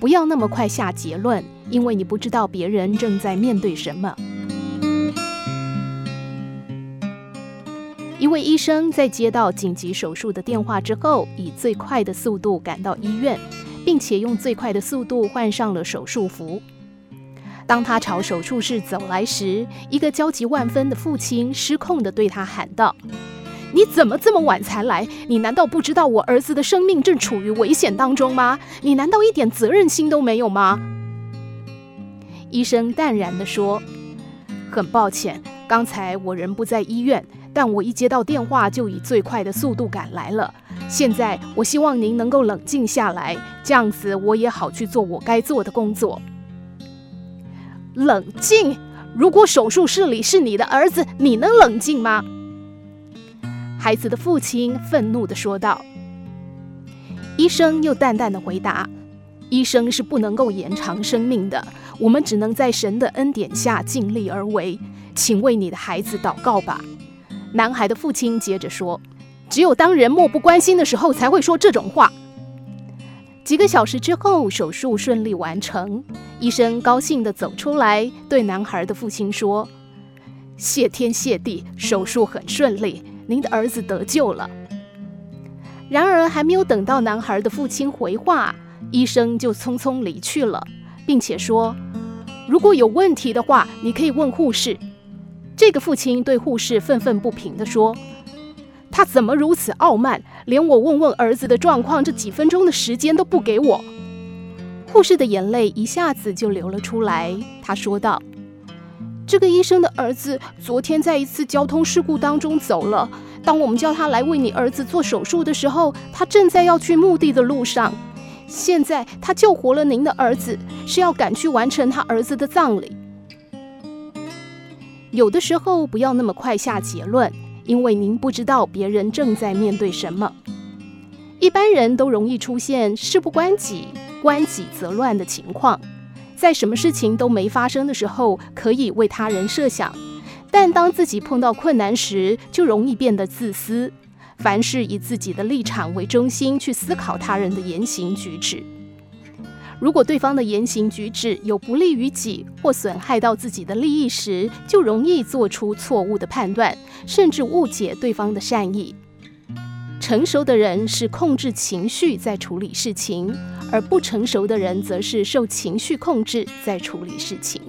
不要那么快下结论，因为你不知道别人正在面对什么。一位医生在接到紧急手术的电话之后，以最快的速度赶到医院，并且用最快的速度换上了手术服。当他朝手术室走来时，一个焦急万分的父亲失控地对他喊道：“你怎么这么晚才来？你难道不知道我儿子的生命正处于危险当中吗？你难道一点责任心都没有吗？”医生淡然地说：“很抱歉，刚才我人不在医院。”但我一接到电话，就以最快的速度赶来了。现在，我希望您能够冷静下来，这样子我也好去做我该做的工作。冷静？如果手术室里是你的儿子，你能冷静吗？孩子的父亲愤怒地说道。医生又淡淡地回答：“医生是不能够延长生命的，我们只能在神的恩典下尽力而为。请为你的孩子祷告吧。”男孩的父亲接着说：“只有当人漠不关心的时候，才会说这种话。”几个小时之后，手术顺利完成。医生高兴地走出来，对男孩的父亲说：“谢天谢地，手术很顺利，您的儿子得救了。”然而，还没有等到男孩的父亲回话，医生就匆匆离去了，并且说：“如果有问题的话，你可以问护士。”这个父亲对护士愤愤不平地说：“他怎么如此傲慢，连我问问儿子的状况这几分钟的时间都不给我？”护士的眼泪一下子就流了出来。他说道：“这个医生的儿子昨天在一次交通事故当中走了。当我们叫他来为你儿子做手术的时候，他正在要去墓地的路上。现在他救活了您的儿子，是要赶去完成他儿子的葬礼。”有的时候不要那么快下结论，因为您不知道别人正在面对什么。一般人都容易出现事不关己、关己则乱的情况，在什么事情都没发生的时候，可以为他人设想，但当自己碰到困难时，就容易变得自私，凡事以自己的立场为中心去思考他人的言行举止。如果对方的言行举止有不利于己或损害到自己的利益时，就容易做出错误的判断，甚至误解对方的善意。成熟的人是控制情绪在处理事情，而不成熟的人则是受情绪控制在处理事情。